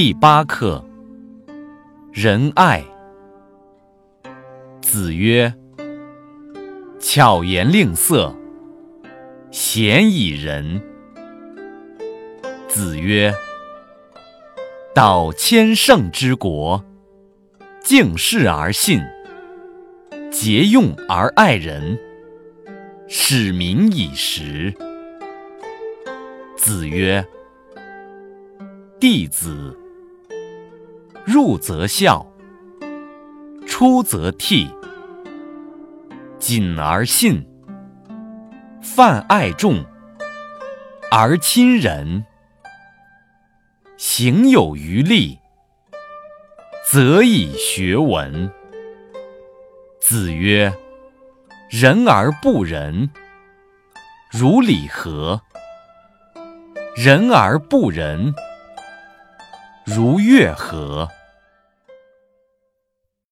第八课，仁爱。子曰：“巧言令色，鲜矣仁。”子曰：“道千乘之国，敬事而信，节用而爱人，使民以时。”子曰：“弟子。”入则孝，出则悌，谨而信，泛爱众，而亲仁，行有余力，则以学文。子曰：“仁而不仁，如礼何？仁而不仁，如乐何？”